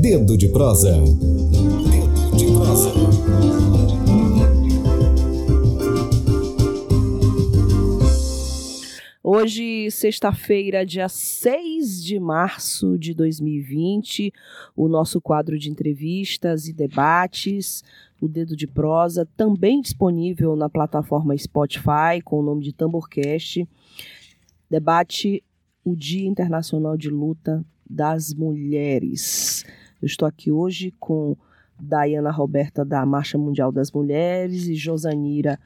Dedo de prosa. Dedo de prosa. Hoje, sexta-feira, dia 6 de março de 2020, o nosso quadro de entrevistas e debates, o Dedo de Prosa, também disponível na plataforma Spotify, com o nome de Tamborcast. Debate o Dia Internacional de Luta das Mulheres. Eu estou aqui hoje com Dayana Roberta da Marcha Mundial das Mulheres e Josanira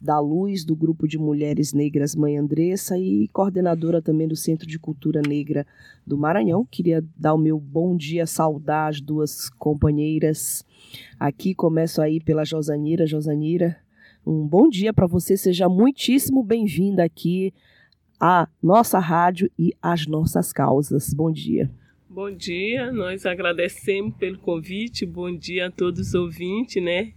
da Luz, do Grupo de Mulheres Negras Mãe Andressa e coordenadora também do Centro de Cultura Negra do Maranhão. Queria dar o meu bom dia, saudar as duas companheiras. Aqui começo aí pela Josanira. Josanira, um bom dia para você, seja muitíssimo bem-vinda aqui à nossa rádio e às nossas causas. Bom dia. Bom dia, nós agradecemos pelo convite, bom dia a todos os ouvintes, né?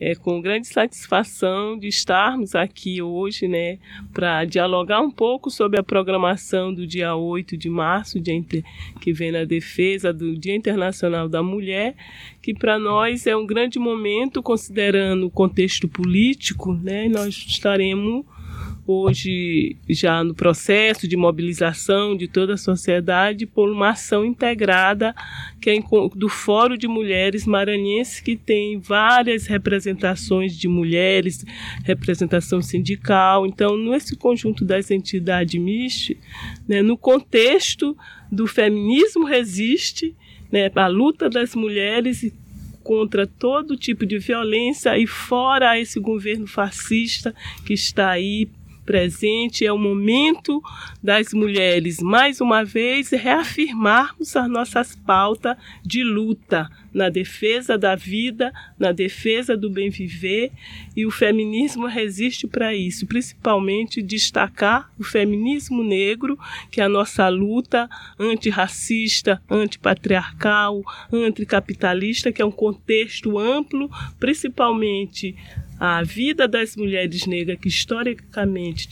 É com grande satisfação de estarmos aqui hoje, né, para dialogar um pouco sobre a programação do dia 8 de março, dia que vem na defesa do Dia Internacional da Mulher, que para nós é um grande momento, considerando o contexto político, né, nós estaremos hoje já no processo de mobilização de toda a sociedade por uma ação integrada que é do Fórum de Mulheres Maranhense, que tem várias representações de mulheres, representação sindical. Então, nesse conjunto das entidades MIST, né, no contexto do feminismo resiste, né, a luta das mulheres contra todo tipo de violência e fora esse governo fascista que está aí presente, é o momento das mulheres, mais uma vez, reafirmarmos as nossas pautas de luta na defesa da vida, na defesa do bem viver, e o feminismo resiste para isso, principalmente destacar o feminismo negro, que é a nossa luta antirracista, antipatriarcal, anticapitalista, que é um contexto amplo, principalmente a vida das mulheres negras que historicamente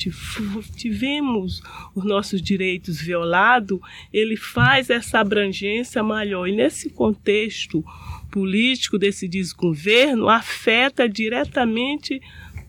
tivemos os nossos direitos violados, ele faz essa abrangência maior. E nesse contexto político desse desgoverno, afeta diretamente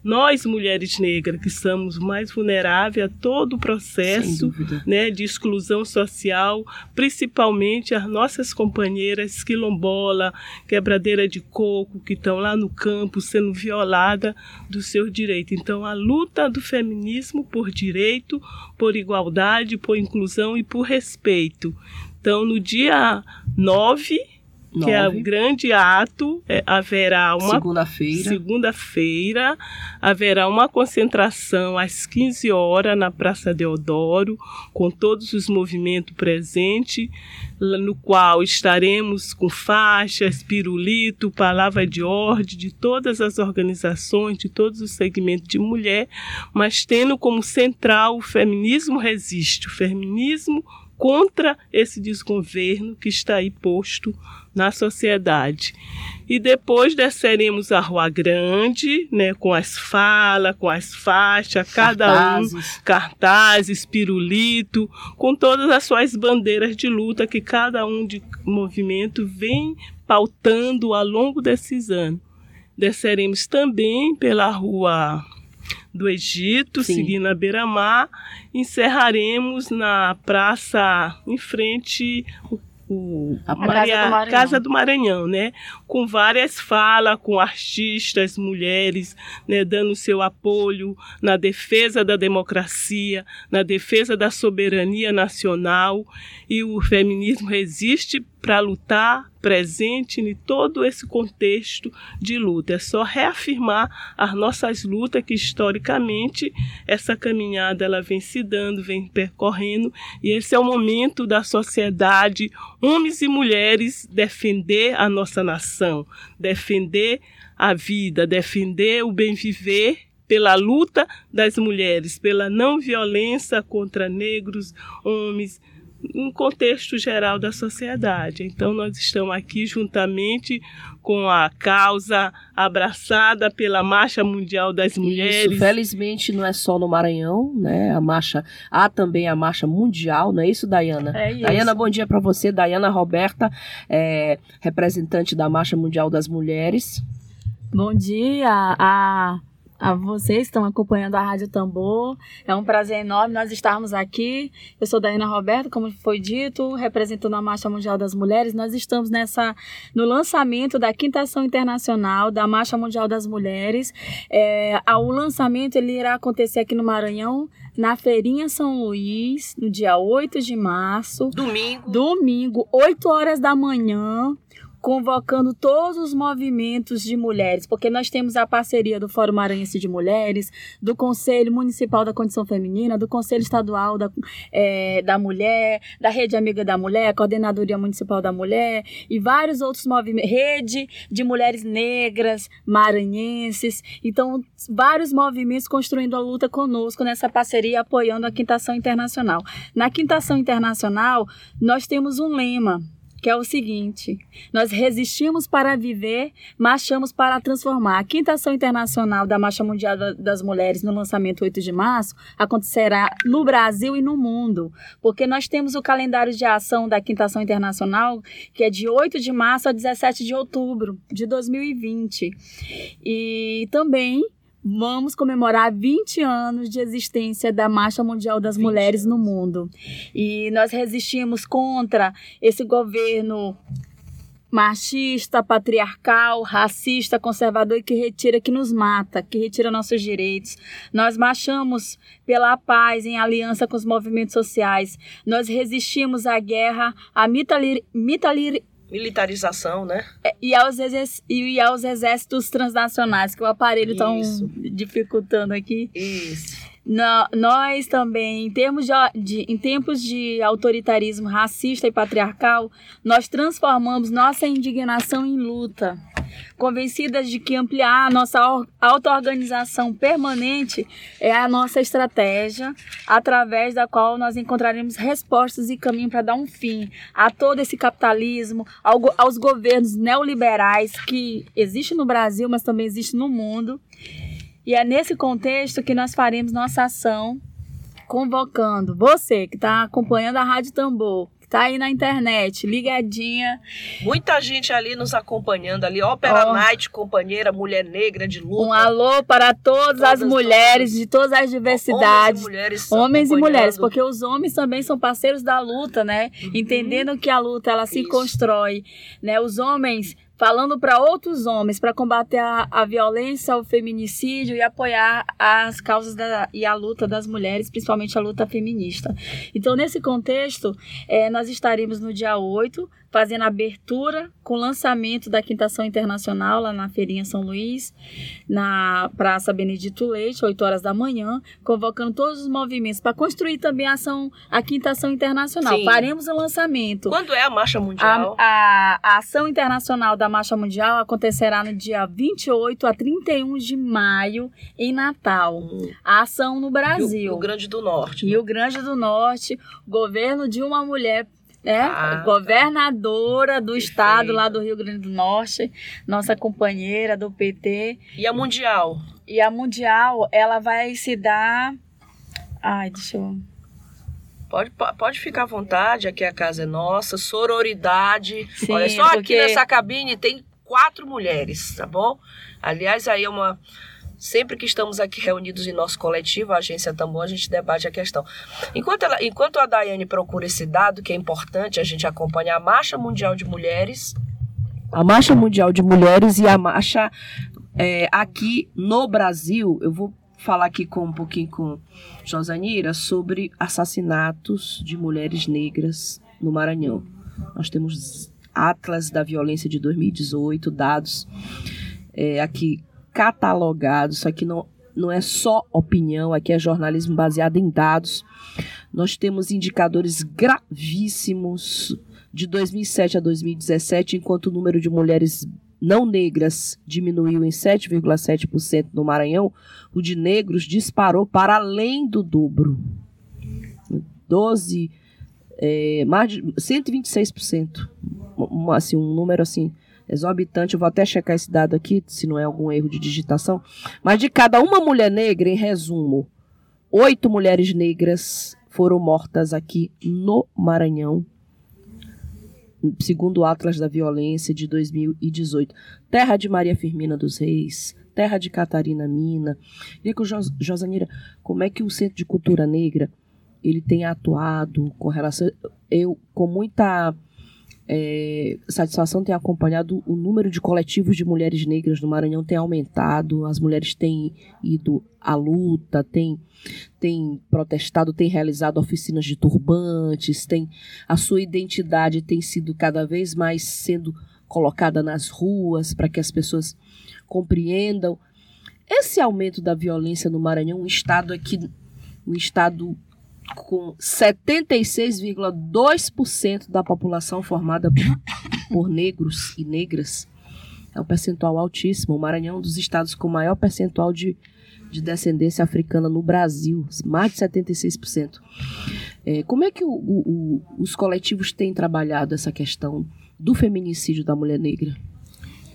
nós mulheres negras que somos mais vulneráveis a todo o processo né, de exclusão social, principalmente as nossas companheiras quilombola, quebradeira de coco, que estão lá no campo sendo violada do seu direito. Então, a luta do feminismo por direito, por igualdade, por inclusão e por respeito. Então, no dia 9 que é o grande ato, é, haverá uma segunda-feira. Segunda-feira haverá uma concentração às 15 horas na Praça Deodoro, com todos os movimentos presentes, no qual estaremos com faixas, pirulito, palavra de ordem de todas as organizações, de todos os segmentos de mulher, mas tendo como central o feminismo resiste, o feminismo contra esse desgoverno que está aí posto na sociedade. E depois desceremos a Rua Grande, né, com as falas, com as faixas, cada cartazes. um, cartazes, pirulito, com todas as suas bandeiras de luta que cada um de movimento vem pautando ao longo desses anos. Desceremos também pela Rua do Egito, Sim. seguindo a beira-mar, encerraremos na praça em frente o a Maria, Casa, do Casa do Maranhão, né? Com várias falas, com artistas, mulheres, né? Dando seu apoio na defesa da democracia, na defesa da soberania nacional e o feminismo resiste para lutar presente em todo esse contexto de luta. É só reafirmar as nossas lutas que historicamente essa caminhada ela vem se dando, vem percorrendo e esse é o momento da sociedade, homens e mulheres defender a nossa nação, defender a vida, defender o bem viver pela luta das mulheres, pela não violência contra negros, homens, um contexto geral da sociedade. Então, nós estamos aqui juntamente com a causa abraçada pela Marcha Mundial das Mulheres. Isso, felizmente não é só no Maranhão, né? A marcha, há também a Marcha Mundial, não é isso, Dayana? É isso. Dayana, bom dia para você. Dayana Roberta, é, representante da Marcha Mundial das Mulheres. Bom dia a a vocês que estão acompanhando a Rádio Tambor. É um prazer enorme nós estarmos aqui. Eu sou Daiana Roberto, como foi dito, representando a Marcha Mundial das Mulheres. Nós estamos nessa no lançamento da quinta ação internacional da Marcha Mundial das Mulheres. É, o lançamento ele irá acontecer aqui no Maranhão, na Feirinha São Luís, no dia 8 de março. Domingo. Domingo, 8 horas da manhã convocando todos os movimentos de mulheres, porque nós temos a parceria do Fórum Maranhense de Mulheres, do Conselho Municipal da Condição Feminina, do Conselho Estadual da, é, da Mulher, da Rede Amiga da Mulher, Coordenadoria Municipal da Mulher e vários outros movimentos, Rede de Mulheres Negras Maranhenses. Então, vários movimentos construindo a luta conosco nessa parceria, apoiando a Quintação Internacional. Na Quintação Internacional, nós temos um lema que é o seguinte: nós resistimos para viver, marchamos para transformar. A quinta ação internacional da Marcha Mundial das Mulheres no lançamento 8 de março acontecerá no Brasil e no mundo, porque nós temos o calendário de ação da quinta ação internacional, que é de 8 de março a 17 de outubro de 2020. E também vamos comemorar 20 anos de existência da Marcha Mundial das Mulheres anos. no mundo. E nós resistimos contra esse governo machista, patriarcal, racista, conservador e que retira, que nos mata, que retira nossos direitos. Nós marchamos pela paz em aliança com os movimentos sociais. Nós resistimos à guerra, à mitalir, mitalir, militarização, né? É, e aos, e aos exércitos transnacionais, que o aparelho está dificultando aqui. Isso. Nós também, em, termos de, de, em tempos de autoritarismo racista e patriarcal, nós transformamos nossa indignação em luta convencidas de que ampliar a nossa auto-organização permanente é a nossa estratégia, através da qual nós encontraremos respostas e caminho para dar um fim a todo esse capitalismo, aos governos neoliberais que existem no Brasil, mas também existem no mundo. E é nesse contexto que nós faremos nossa ação convocando você que está acompanhando a Rádio Tambor, tá aí na internet, ligadinha. Muita gente ali nos acompanhando ali, Opera oh. Night, companheira, mulher negra de luta. Um alô para todas, todas as mulheres todas. de todas as diversidades. Homens e mulheres. Homens e mulheres, porque os homens também são parceiros da luta, né? Uhum. Entendendo que a luta ela se Isso. constrói, né? Os homens falando para outros homens para combater a, a violência, o feminicídio e apoiar as causas da, e a luta das mulheres, principalmente a luta feminista. Então, nesse contexto, é, nós estaremos no dia 8 fazendo a abertura com o lançamento da Quintação Internacional lá na Feirinha São Luís, na Praça Benedito Leite, 8 horas da manhã, convocando todos os movimentos para construir também a ação, a Quintação Internacional. Sim. Faremos o lançamento. Quando é a Marcha Mundial? A, a, a ação internacional da Marcha Mundial acontecerá no dia 28 a 31 de maio, em Natal. Hum. A ação no Brasil. Rio, Rio Grande do Norte. Rio né? Grande do Norte, governo de uma mulher é, ah, governadora do perfeito. estado lá do Rio Grande do Norte, nossa companheira do PT. E a Mundial? E a Mundial, ela vai se dar. Ai, deixa eu. Pode, pode ficar à vontade, aqui a casa é nossa, sororidade. Sim, Olha só porque... aqui nessa cabine tem quatro mulheres, tá bom? Aliás, aí é uma Sempre que estamos aqui reunidos em nosso coletivo, a Agência Tambor, a gente debate a questão. Enquanto, ela, enquanto a Daiane procura esse dado, que é importante a gente acompanhar a Marcha Mundial de Mulheres. A Marcha Mundial de Mulheres e a marcha é, aqui no Brasil, eu vou falar aqui com um pouquinho com Josanira sobre assassinatos de mulheres negras no Maranhão. Nós temos Atlas da Violência de 2018, dados é, aqui catalogado. Isso aqui não, não é só opinião, aqui é jornalismo baseado em dados. Nós temos indicadores gravíssimos de 2007 a 2017, enquanto o número de mulheres não negras diminuiu em 7,7% no Maranhão, o de negros disparou para além do dobro. 12 é, mais de 126%. Um, assim, um número assim exorbitante. Eu vou até checar esse dado aqui, se não é algum erro de digitação. Mas de cada uma mulher negra, em resumo, oito mulheres negras foram mortas aqui no Maranhão, segundo o Atlas da Violência de 2018. Terra de Maria Firmina dos Reis, terra de Catarina Mina. Com Jos Josanira, como é que o Centro de Cultura Negra ele tem atuado com relação. Eu, com muita é, satisfação tem acompanhado o número de coletivos de mulheres negras no Maranhão tem aumentado, as mulheres têm ido à luta, têm, têm protestado, têm realizado oficinas de turbantes, têm, a sua identidade tem sido cada vez mais sendo colocada nas ruas para que as pessoas compreendam. Esse aumento da violência no Maranhão, um estado aqui, um estado com 76,2% da população formada por negros e negras. É um percentual altíssimo. O Maranhão é um dos estados com maior percentual de, de descendência africana no Brasil, mais de 76%. É, como é que o, o, os coletivos têm trabalhado essa questão do feminicídio da mulher negra?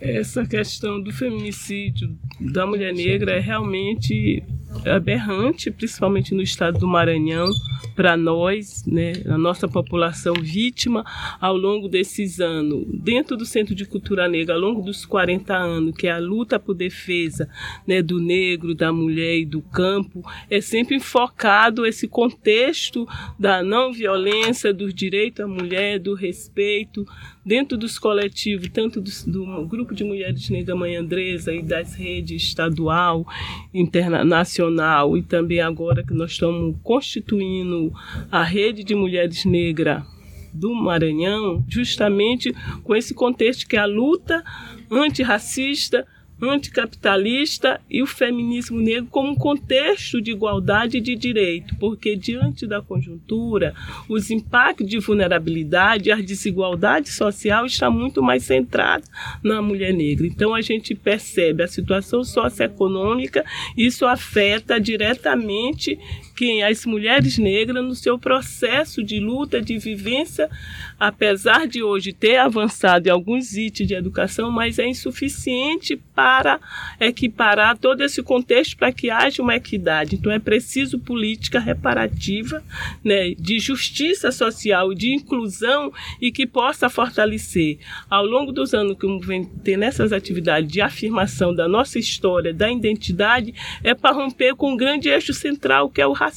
Essa questão do feminicídio da mulher negra é realmente aberrante, principalmente no estado do Maranhão, para nós, né, a nossa população vítima ao longo desses anos, dentro do Centro de Cultura Negra, ao longo dos 40 anos, que é a luta por defesa né, do negro, da mulher e do campo, é sempre focado esse contexto da não violência, dos direitos à mulher, do respeito, dentro dos coletivos, tanto do, do grupo de mulheres negras Mãe Andresa e das redes estadual, internacional e também agora que nós estamos constituindo a rede de mulheres negras do Maranhão, justamente com esse contexto que é a luta antirracista, anticapitalista e o feminismo negro como um contexto de igualdade de direito, porque diante da conjuntura, os impactos de vulnerabilidade, a desigualdade social está muito mais centrada na mulher negra. Então a gente percebe a situação socioeconômica, isso afeta diretamente quem? As mulheres negras no seu processo de luta, de vivência, apesar de hoje ter avançado em alguns itens de educação, mas é insuficiente para equiparar todo esse contexto para que haja uma equidade. Então é preciso política reparativa, né, de justiça social, de inclusão e que possa fortalecer. Ao longo dos anos que vem ter nessas atividades de afirmação da nossa história, da identidade, é para romper com um grande eixo central que é o racismo,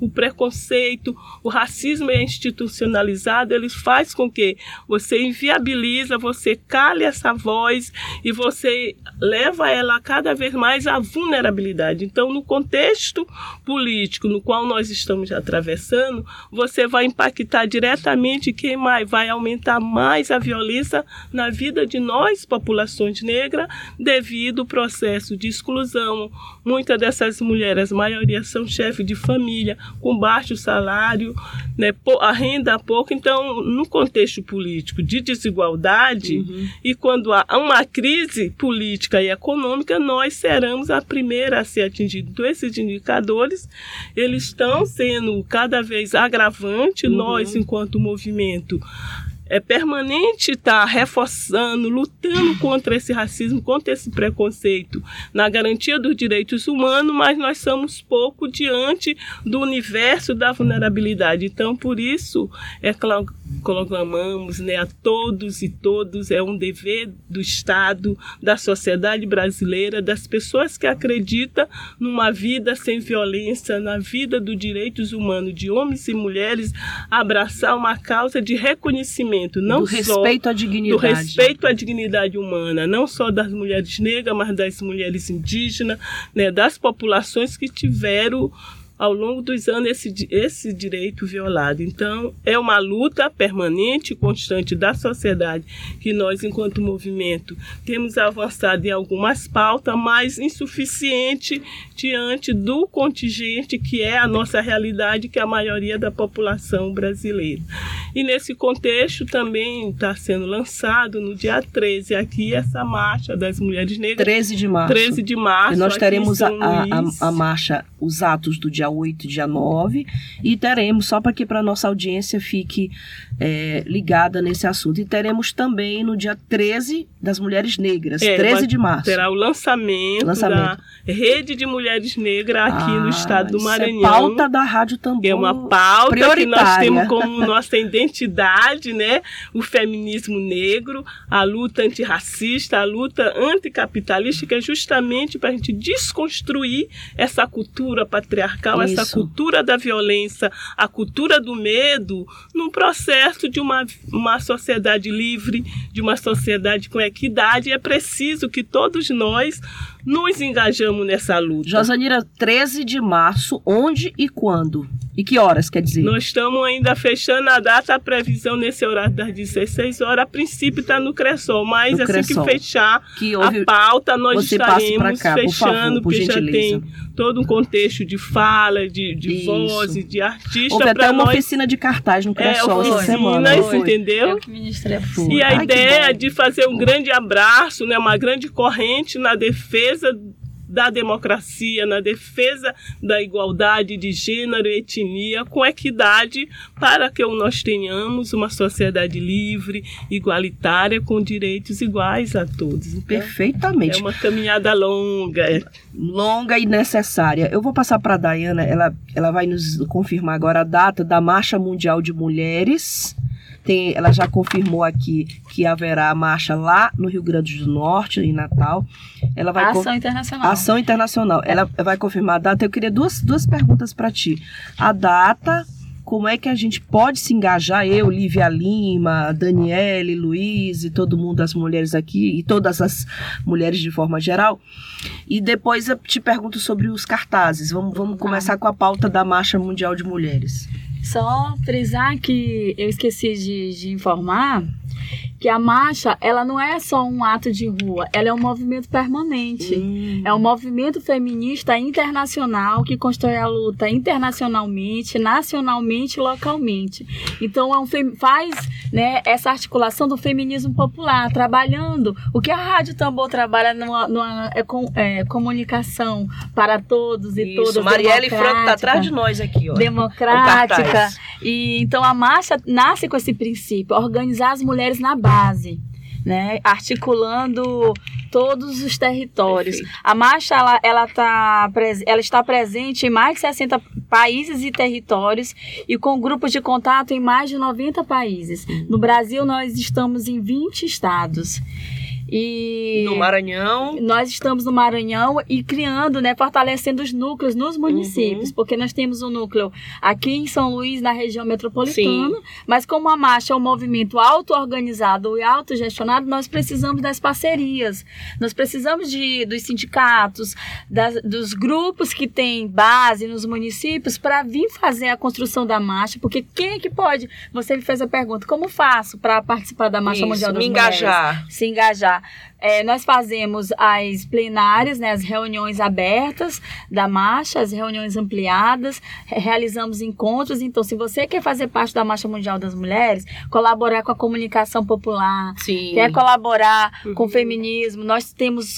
o preconceito, o racismo é institucionalizado, ele faz com que você inviabiliza, você cale essa voz e você leva ela cada vez mais à vulnerabilidade. Então, no contexto político no qual nós estamos atravessando, você vai impactar diretamente quem mais vai aumentar mais a violência na vida de nós, populações negras, devido ao processo de exclusão. Muitas dessas mulheres, a maioria são chefes de família, com baixo salário, né, a renda pouco. Então, no contexto político de desigualdade, uhum. e quando há uma crise política e econômica, nós seremos a primeira a ser atingida. Então, esses indicadores, eles estão sendo cada vez agravantes. Uhum. Nós, enquanto movimento, é permanente estar tá reforçando, lutando contra esse racismo, contra esse preconceito, na garantia dos direitos humanos, mas nós somos pouco diante do universo da vulnerabilidade. Então, por isso, é claro clamamos né, a todos e todos, é um dever do Estado, da sociedade brasileira, das pessoas que acreditam numa vida sem violência, na vida dos direitos humanos de homens e mulheres, abraçar uma causa de reconhecimento, não do só respeito à dignidade. do respeito à dignidade humana, não só das mulheres negras, mas das mulheres indígenas, né, das populações que tiveram ao longo dos anos esse, esse direito violado. Então, é uma luta permanente e constante da sociedade que nós, enquanto movimento, temos avançado em algumas pautas, mas insuficiente diante do contingente que é a nossa realidade, que é a maioria da população brasileira. E nesse contexto também está sendo lançado no dia 13 aqui essa marcha das mulheres negras. 13 de março. 13 de março. E nós teremos a, a, a, marcha, os atos do dia dia 8 e dia 9. E teremos, só para que para nossa audiência fique é, ligada nesse assunto, e teremos também no dia 13 das Mulheres Negras, É, 13 vai- de março. Terá o lançamento, Lançamento. da Rede de Mulheres Negras aqui Ah, no estado do isso Maranhão. É pauta da Rádio Tambor. é uma pauta que nós temos como nossa identidade, né? O feminismo negro, a luta antirracista, a luta anticapitalista, que é justamente para a gente desconstruir essa cultura patriarcal, essa Isso. cultura da violência, a cultura do medo, num processo de uma, uma sociedade livre, de uma sociedade com equidade. É preciso que todos nós nos engajamos nessa luta. Josanira, 13 de março, onde e quando? E que horas, quer dizer? Nós estamos ainda fechando a data, a previsão nesse horário das 16 horas. A princípio está no Cressol, mas No assim Cressol. que fechar que a houve... pauta, nós Você estaremos cá, por fechando, favor, por porque já gentileza. tem todo um contexto de fala, de, de Isso. voz, de artista Houve até para uma nós. oficina de cartaz no É, Cressol essa oficinas, semana. foi? entendeu? Eu que ministrei a Foi. E a Ai, que ideia de fazer um grande abraço, né, uma grande corrente na defesa da democracia, na defesa da igualdade de gênero e etnia, com equidade, para que nós tenhamos uma sociedade livre, igualitária, com direitos iguais a todos. Então, Perfeitamente. é uma caminhada longa. é. longa e necessária. Eu vou passar para a Dayana, ela, ela vai nos confirmar agora a data da Marcha Mundial de Mulheres. Tem, ela já confirmou aqui que haverá a marcha lá no Rio Grande do Norte, em Natal. Ela vai Ação internacional. Ação internacional. Ela vai confirmar a data. Eu queria duas, duas perguntas para ti. A data, como é que a gente pode se engajar? Eu, Lívia Lima, Daniele, Luiz e todo mundo, as mulheres aqui, e todas as mulheres de forma geral. E depois eu te pergunto sobre os cartazes. Vamos, vamos começar com a pauta da Marcha Mundial de Mulheres. Só frisar que eu esqueci de, de informar que a marcha, ela não é só um ato de rua, ela é um movimento permanente. É um movimento feminista internacional que constrói a luta internacionalmente, nacionalmente e localmente. Então é um faz né, essa articulação do feminismo popular, trabalhando o que a Rádio Tambor trabalha numa, numa- é com- é, comunicação para todos e todas. Marielle Franco tá democrática atrás de nós aqui, ó. Democrática. E então a marcha nasce com esse princípio, organizar as mulheres na base, né? Articulando todos os territórios. Perfeito. A marcha ela, ela, tá, ela está presente em mais de 60 países e territórios e com grupos de contato em mais de 90 países. No Brasil nós estamos em 20 estados. E No Maranhão. nós estamos no Maranhão e criando, né, fortalecendo os núcleos nos municípios, porque nós temos um núcleo aqui em São Luís, na região metropolitana, mas como a marcha é um movimento auto-organizado e autogestionado, nós precisamos das parcerias, nós precisamos de, dos sindicatos, das- dos grupos que têm base nos municípios para vir fazer a construção da marcha, porque quem é que pode? Você me fez a pergunta, como faço para participar da Marcha Isso, Mundial das me Mulheres? engajar. se engajar. É, nós fazemos as plenárias, né, as reuniões abertas da marcha, as reuniões ampliadas, re- realizamos encontros. Então, se você quer fazer parte da Marcha Mundial das Mulheres, colaborar com a comunicação popular, Sim. quer colaborar com o Uhum. feminismo, nós temos,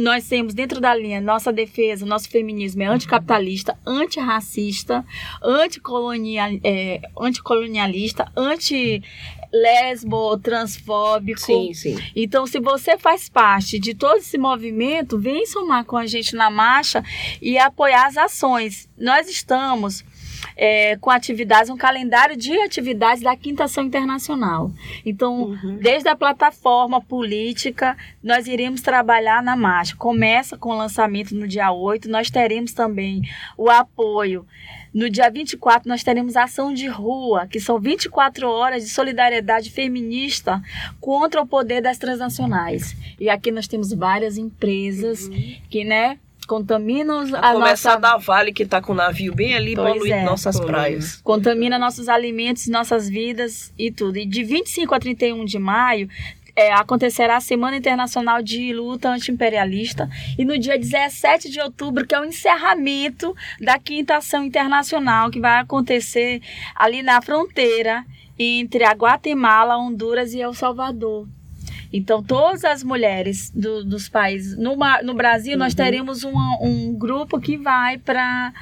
nós temos dentro da linha, nossa defesa, nosso feminismo é anticapitalista, antirracista, anticolonia, é, anticolonialista, anti lesbo, transfóbico. Sim, sim. Então, se você faz parte de todo esse movimento, vem somar com a gente na marcha e apoiar as ações. Nós estamos é, com atividades, um calendário de atividades da Quinta Ação Internacional. Então, Uhum. desde a plataforma política, nós iremos trabalhar na marcha. Começa com o lançamento no dia 8, nós teremos também o apoio. No dia 24, nós teremos ação de rua, que são 24 horas de solidariedade feminista contra o poder das transnacionais. E aqui nós temos várias empresas que, né, contaminam A a começar nossa da Vale, que tá com o navio bem ali, Pois poluindo é. nossas Poluindo. praias. contamina nossos alimentos, nossas vidas e tudo. E de 25 a 31 de maio é, acontecerá a Semana Internacional de Luta Antiimperialista e no dia 17 de outubro, que é o encerramento da Quinta Ação Internacional, que vai acontecer ali na fronteira entre a Guatemala, Honduras e El Salvador. Então, todas as mulheres do- dos países. No, no Brasil, nós teremos uma- um grupo que vai para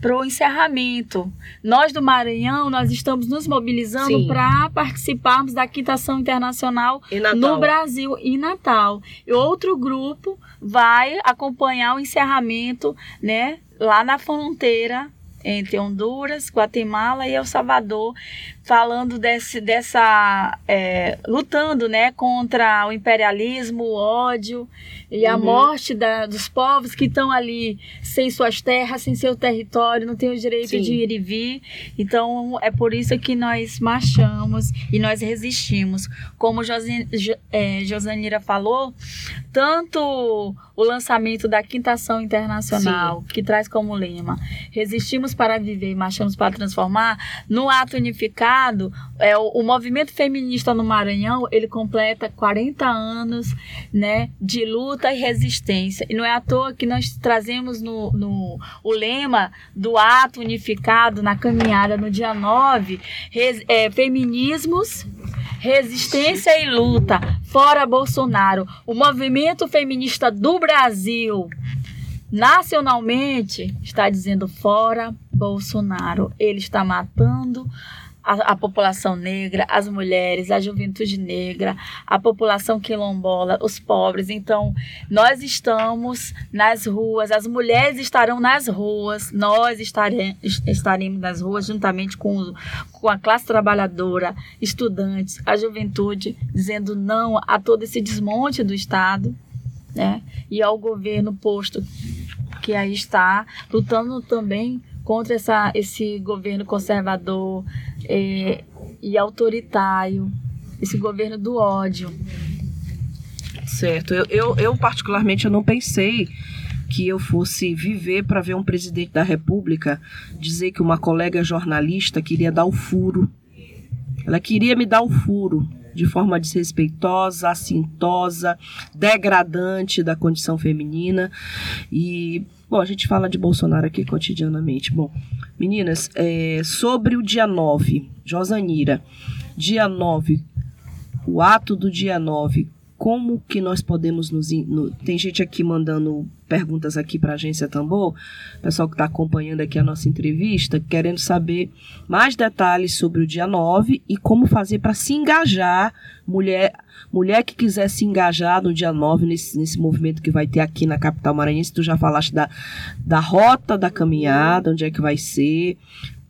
para o encerramento. Nós do Maranhão, nós estamos nos mobilizando para participarmos da Quintação Internacional no Brasil e Natal. E outro grupo vai acompanhar o encerramento, né, lá na fronteira entre Honduras, Guatemala e El Salvador, falando desse, dessa, é, lutando, né, contra o imperialismo, o ódio e a Uhum. morte da- dos povos que estão ali sem suas terras, sem seu território, não têm o direito Sim. de ir e vir. Então é por isso que nós marchamos e nós resistimos. Como Josi, Jo- é, Josanira falou, tanto o lançamento da Quintação Internacional, que traz como lema Resistimos para viver e marchamos para transformar, no ato unificado, é, o, o movimento feminista no Maranhão, ele completa 40 anos né, de luta e resistência. E não é à toa que nós trazemos no, no o lema do ato unificado na caminhada no dia 9, res- é, feminismos, resistência e luta, fora Bolsonaro. O movimento feminista do Brasil, nacionalmente, está dizendo fora Bolsonaro. Ele está matando a, a população negra, as mulheres, a juventude negra, a população quilombola, os pobres. Então, nós estamos nas ruas, as mulheres estarão nas ruas, nós estare, estaremos nas ruas juntamente com, com a classe trabalhadora, estudantes, a juventude, dizendo não a todo esse desmonte do Estado, né? E ao governo posto que aí está, lutando também contra essa, esse governo conservador eh, e autoritário, esse governo do ódio. Certo. Eu, eu, eu, particularmente, eu não pensei que eu fosse viver para ver um presidente da República dizer que uma colega jornalista queria dar o furo. Ela queria me dar o furo de forma desrespeitosa, assintosa, degradante da condição feminina. E, bom, a gente fala de Bolsonaro aqui cotidianamente. Bom, meninas, é, sobre o dia 9, Josanira, dia 9, o ato do dia 9, como que nós podemos nos. no- tem gente aqui mandando perguntas aqui para a agência Tambor, pessoal que está acompanhando aqui a nossa entrevista, querendo saber mais detalhes sobre o dia 9 e como fazer para se engajar, mulher, mulher que quiser se engajar no dia 9, nesse, nesse movimento que vai ter aqui na capital maranhense. Tu já falaste da, da rota da caminhada, onde é que vai ser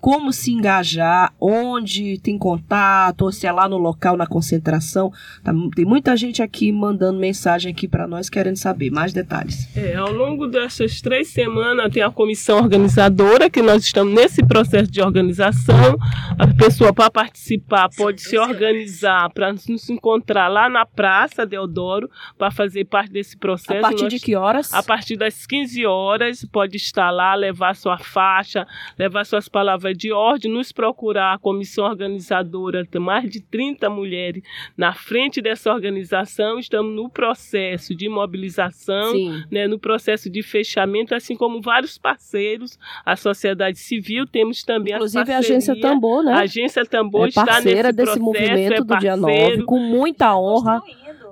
como se engajar, onde tem contato, ou se é lá no local, na concentração. Tá- tem muita gente aqui mandando mensagem aqui para nós querendo saber mais detalhes. É, ao longo dessas três semanas tem a comissão organizadora, que nós estamos nesse processo de organização. A pessoa para participar pode se organizar para nos encontrar lá na Praça Deodoro para fazer parte desse processo. A partir Nós- de que horas? a partir das 15 horas, pode estar lá, levar sua faixa, levar suas palavras de ordem, nos procurar. A comissão organizadora tem mais de 30 mulheres na frente dessa organização. Estamos no processo de mobilização, né, no processo de fechamento, assim como vários parceiros, a sociedade civil, temos também Inclusive a agência. Tambor, né? A agência Tambor é está parceira nesse desse processo, movimento é do dia 9, parceiro. com muita honra.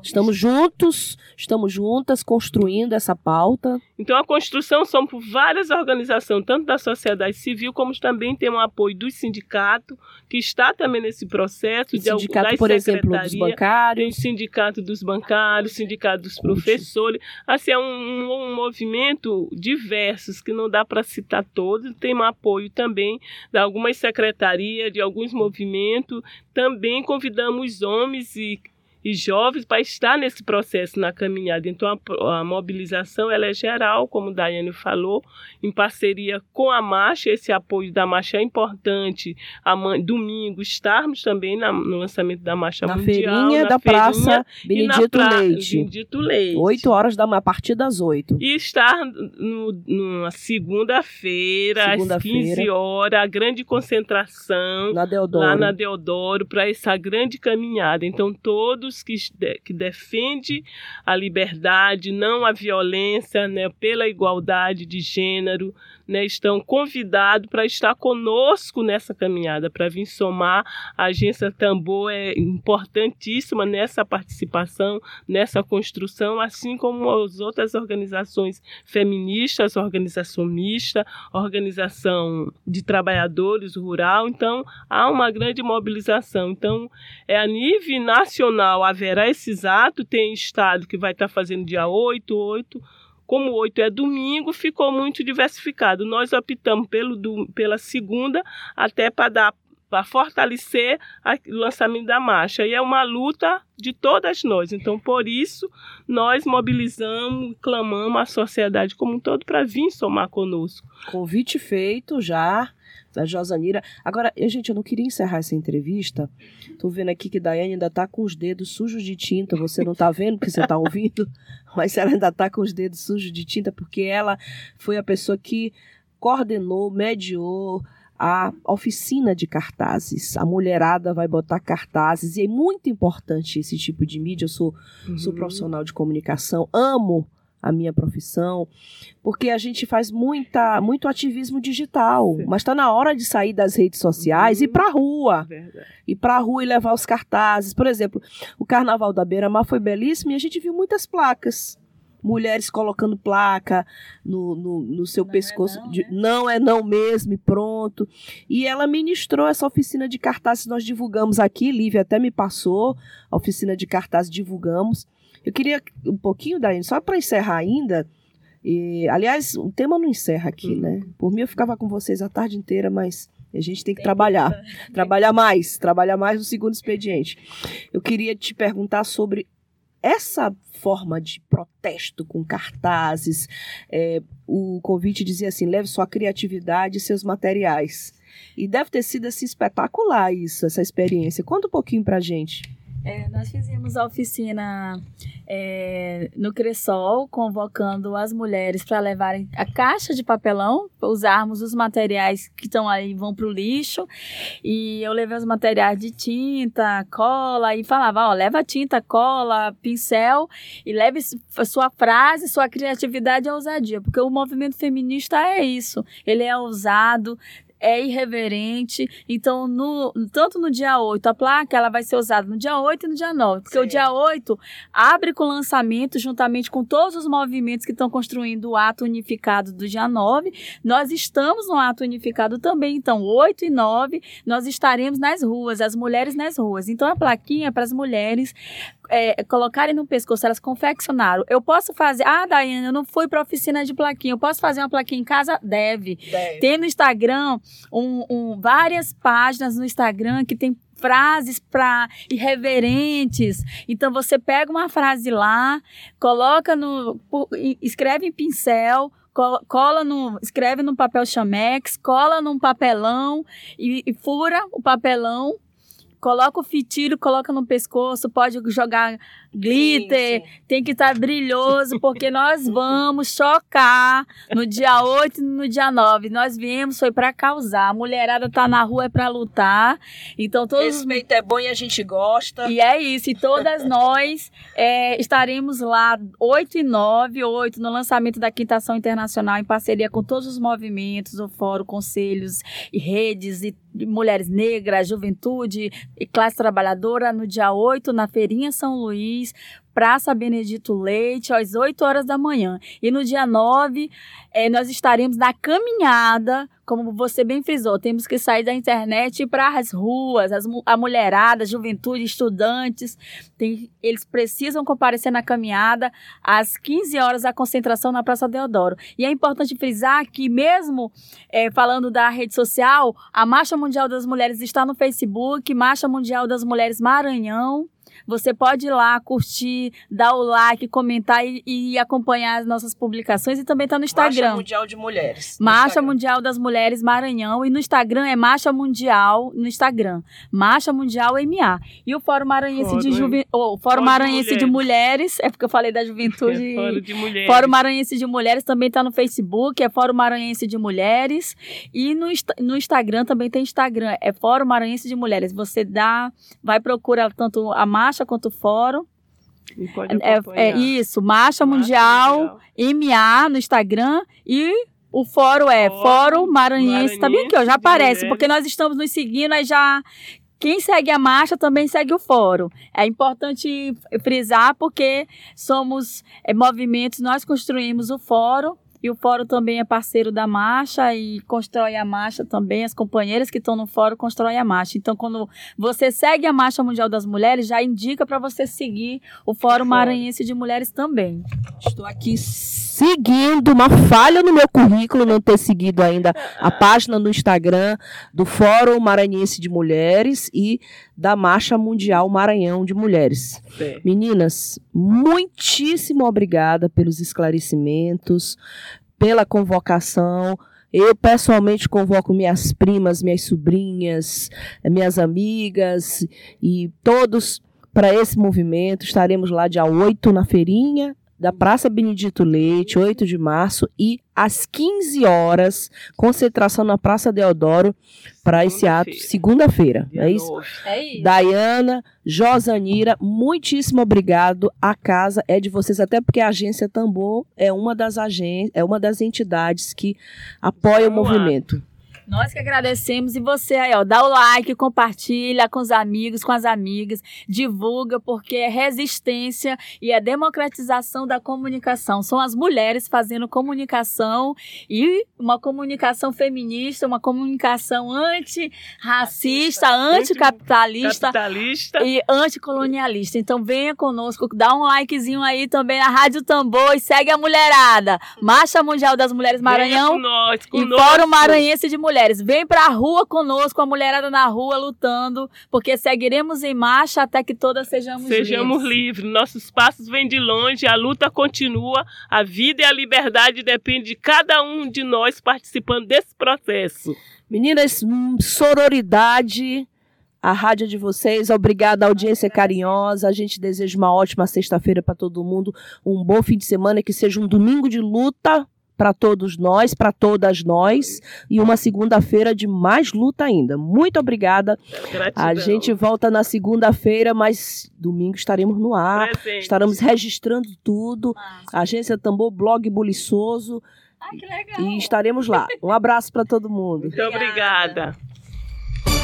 Estamos juntos, estamos juntas construindo essa pauta. Então, a construção são por várias organizações, tanto da sociedade civil, como também tem o apoio do sindicato, que está também nesse processo. O de sindicato, das por exemplo, dos secretarias. Tem bancários. o sindicato dos bancários, sindicato dos professores. Assim, é um, um- um movimento diversos, que não dá para citar todos. Tem um apoio também de algumas secretarias, de alguns movimentos. Também convidamos homens e e jovens para estar nesse processo na caminhada. Então a, a mobilização ela é geral, como Daiane falou, em parceria com a marcha. Esse apoio da marcha é importante. Amanhã, domingo estarmos também na- no lançamento da marcha Na mundial, feirinha na da feirinha Praça na Benedito pra- Leite. Benedito Leite. 8 horas da manhã, a partir das 8. E estar no, numa segunda-feira, às Segunda-feira. 15 horas, a grande concentração Na Deodoro. lá na Deodoro para essa grande caminhada. Então, todos que, de- que defendem a liberdade, não a violência, né, pela igualdade de gênero, né, estão convidados para estar conosco nessa caminhada, para vir somar. A agência Tambor é importantíssima nessa participação, nessa construção, assim como as outras organizações feministas, organização mista, organização de trabalhadores rural. Então, há uma grande mobilização. Então, é a nível nacional haverá esses atos, tem estado que vai estar fazendo dia 8, 8, como 8 é domingo, ficou muito diversificado. Nós optamos pelo, do, pela segunda até para dar para fortalecer o lançamento da marcha. E é uma luta de todas nós. Então, por isso, nós mobilizamos, clamamos a sociedade como um todo para vir somar conosco. Convite feito já da Josanira. Agora, gente, eu não queria encerrar essa entrevista. Tô vendo aqui que Daiane ainda tá com os dedos sujos de tinta. Você não tá vendo porque você tá ouvindo, mas ela ainda tá com os dedos sujos de tinta porque ela foi a pessoa que coordenou, mediou, a oficina de cartazes. A mulherada vai botar cartazes e é muito importante esse tipo de mídia. Eu sou, uhum. sou profissional de comunicação, amo a minha profissão, porque a gente faz muita, muito ativismo digital, Sim. mas está na hora de sair das redes sociais uhum. e ir para a rua. Verdade. Ir para a rua e levar os cartazes. Por exemplo, o Carnaval da Beira-Mar foi belíssimo e a gente viu muitas placas mulheres colocando placa no, no, no seu não é pescoço. É não, de, né? não é não mesmo, e pronto. E ela ministrou essa oficina de cartazes, nós divulgamos aqui, Lívia até me passou, a oficina de cartazes divulgamos. Eu queria um pouquinho, Daiane, só para encerrar ainda. E, aliás, o tema não encerra aqui, uhum. né? Por mim eu ficava com vocês a tarde inteira, mas a gente tem que tem trabalhar. Que... Trabalhar mais, trabalhar mais no segundo expediente. Eu queria te perguntar sobre essa forma de protesto com cartazes, é, o convite dizia assim: leve sua criatividade e seus materiais. E deve ter sido assim, espetacular isso, essa experiência. Conta um pouquinho pra gente. É, nós fizemos a oficina é, no Cressol, convocando as mulheres para levarem a caixa de papelão, usarmos os materiais que estão aí vão para o lixo. E eu levei os materiais de tinta, cola, e falava: ó, leva tinta, cola, pincel e leve sua frase, sua criatividade e ousadia, porque o movimento feminista é isso. Ele é ousado, é irreverente. Então, no, tanto no dia 8, a placa ela vai ser usada no dia 8 e no dia 9. Porque Sim. o dia 8 abre com o lançamento, juntamente com todos os movimentos que estão construindo o ato unificado do dia 9. Nós estamos no ato unificado também. Então, 8 e 9, nós estaremos nas ruas, as mulheres nas ruas. Então, a plaquinha é para as mulheres é, colocarem no pescoço, elas confeccionaram. Eu posso fazer. Ah, Daiane, eu não fui para oficina de plaquinha. Eu posso fazer uma plaquinha em casa? Deve. Deve. Tem no Instagram um, um, várias páginas no Instagram que tem frases para irreverentes. Então você pega uma frase lá, coloca no, escreve em pincel, cola no, escreve no papel chamex, cola num papelão e, e fura o papelão coloca o fitilho, coloca no pescoço, pode jogar glitter, sim, sim. tem que estar tá brilhoso, porque nós vamos chocar no dia 8 e no dia 9. Nós viemos, foi para causar. A mulherada tá na rua é para lutar. Então todos. Respeito é bom e a gente gosta. E é isso. E todas nós é, estaremos lá 8 e 9, 8, no lançamento da Quinta Ação Internacional, em parceria com todos os movimentos, o Fórum, conselhos e redes e mulheres negras, juventude e classe trabalhadora, no dia 8, na Feirinha São Luís Praça Benedito Leite, às 8 horas da manhã. E no dia 9, é, nós estaremos na caminhada, como você bem frisou, temos que sair da internet para as ruas, as, a mulherada, a juventude, estudantes, tem, eles precisam comparecer na caminhada às 15 horas a concentração na Praça Deodoro. E é importante frisar que mesmo é, falando da rede social, a Marcha Mundial das Mulheres está no Facebook, Marcha Mundial das Mulheres Maranhão, você pode ir lá, curtir, dar o like, comentar e, e acompanhar as nossas publicações e também tá no Instagram. Marcha Mundial de Mulheres. Marcha Mundial das Mulheres Maranhão e no Instagram é Marcha Mundial no Instagram. Marcha Mundial MA. E o Fórum Maranhense de Juventude, oh, Fórum Maranhense de, Mulheres, é porque eu falei da juventude. É Fórum de Mulheres. Fórum Maranhense de Mulheres também tá no Facebook, é Fórum Maranhense de Mulheres e no, no Instagram também tem Instagram, é Fórum Maranhense de Mulheres. Você dá, vai procurar tanto a Marcha marcha quanto o fórum. É, é, isso, Marcha, marcha Mundial, mundial, MA no Instagram e O fórum é Fórum Fórum Maranhense, tá bem aqui, ó, já Maranhense aparece, porque nós estamos nos seguindo, aí já quem segue a marcha também segue o fórum. É importante frisar porque somos é, movimentos, nós construímos o fórum e o fórum também é parceiro da marcha e constrói a marcha também. As companheiras que estão no fórum constroem a marcha. Então, quando você segue a Marcha Mundial das Mulheres, já indica para você seguir o Fórum. Maranhense de Mulheres também. Estou aqui seguindo uma falha no meu currículo não ter seguido ainda a página no Instagram do Fórum Maranhense de Mulheres e da Marcha Mundial Maranhão de Mulheres. É. Meninas, muitíssimo obrigada pelos esclarecimentos, pela convocação. Eu pessoalmente convoco minhas primas, minhas sobrinhas, minhas amigas e todos para esse movimento. Estaremos lá dia 8 na feirinha da Praça Benedito Leite, 8 de março, e às 15 horas, concentração na Praça Deodoro para esse ato, Segunda-feira. É isso? É isso. Dayana, Josanira, muitíssimo obrigado. A casa é de vocês, até porque a agência Tambor é uma das agências, é uma das entidades que apoia o Vamos lá. Nós que agradecemos e você aí, ó, dá o like, compartilha com os amigos, com as amigas, divulga, porque é resistência e é democratização da comunicação. São as mulheres fazendo comunicação e uma comunicação feminista, uma comunicação antirracista, anticapitalista. Capitalista. E anticolonialista. Então venha conosco, dá um likezinho aí também na Rádio Tambor e segue a mulherada. Marcha Mundial das Mulheres Maranhão. Com nós, E conosco. Fórum Maranhense de Mulheres. Vem pra rua conosco, a mulherada na rua lutando, porque seguiremos em marcha até que todas sejamos, Sejamos livres. livres. Nossos passos vêm de longe, a luta continua, a vida e a liberdade dependem de cada um de nós participando desse processo. Meninas, hum, sororidade. A rádio é de vocês, obrigada, audiência carinhosa. A gente deseja uma ótima sexta-feira para todo mundo, um bom fim de semana, que seja um domingo de luta para todos nós, para todas nós, e uma segunda-feira de mais luta ainda. Muito obrigada. Gratidão. A gente volta na segunda-feira, mas domingo estaremos no ar. Presente. Estaremos registrando tudo. Agência Tambor, blog buliçoso. Legal. E estaremos lá. Um abraço para todo mundo. Muito obrigada.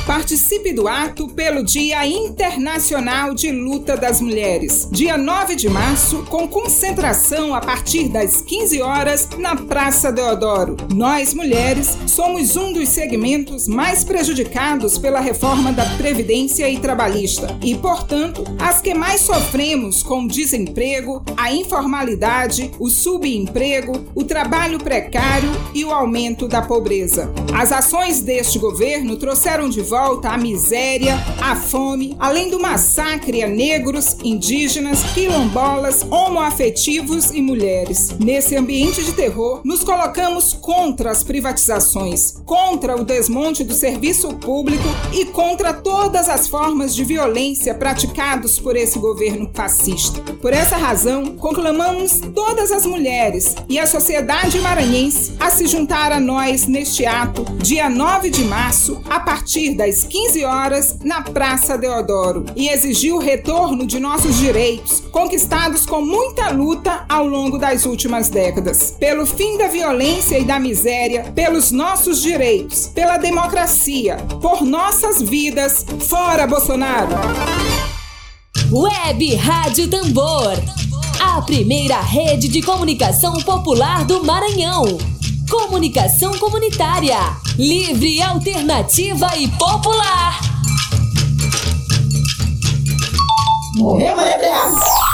Participe do ato pelo Dia Internacional de Luta das Mulheres, dia 9 de março, com concentração a partir das 15 horas na Praça Deodoro. Nós, mulheres, somos um dos segmentos mais prejudicados pela reforma da Previdência e Trabalhista e, portanto, as que mais sofremos com o desemprego, a informalidade, o subemprego, o trabalho precário e o aumento da pobreza. As ações deste governo trouxeram de volta a miséria, a fome, além do massacre a negros, indígenas, quilombolas, homoafetivos e mulheres. Nesse ambiente de terror, nos colocamos contra as privatizações, contra o desmonte do serviço público e contra todas as formas de violência praticados por esse governo fascista. Por essa razão, conclamamos todas as mulheres e a sociedade maranhense a se juntar a nós neste ato, dia 9 de março, a partir das 15 horas, na Praça Deodoro, e exigir o retorno de nossos direitos, conquistados com muita luta ao longo das últimas décadas. Pelo fim da violência e da miséria, pelos nossos direitos, pela democracia, por nossas vidas, fora Bolsonaro! Web Rádio Tambor. A primeira rede de comunicação popular do Maranhão. Comunicação comunitária. Livre, alternativa e popular. Morreu, Maria Beata!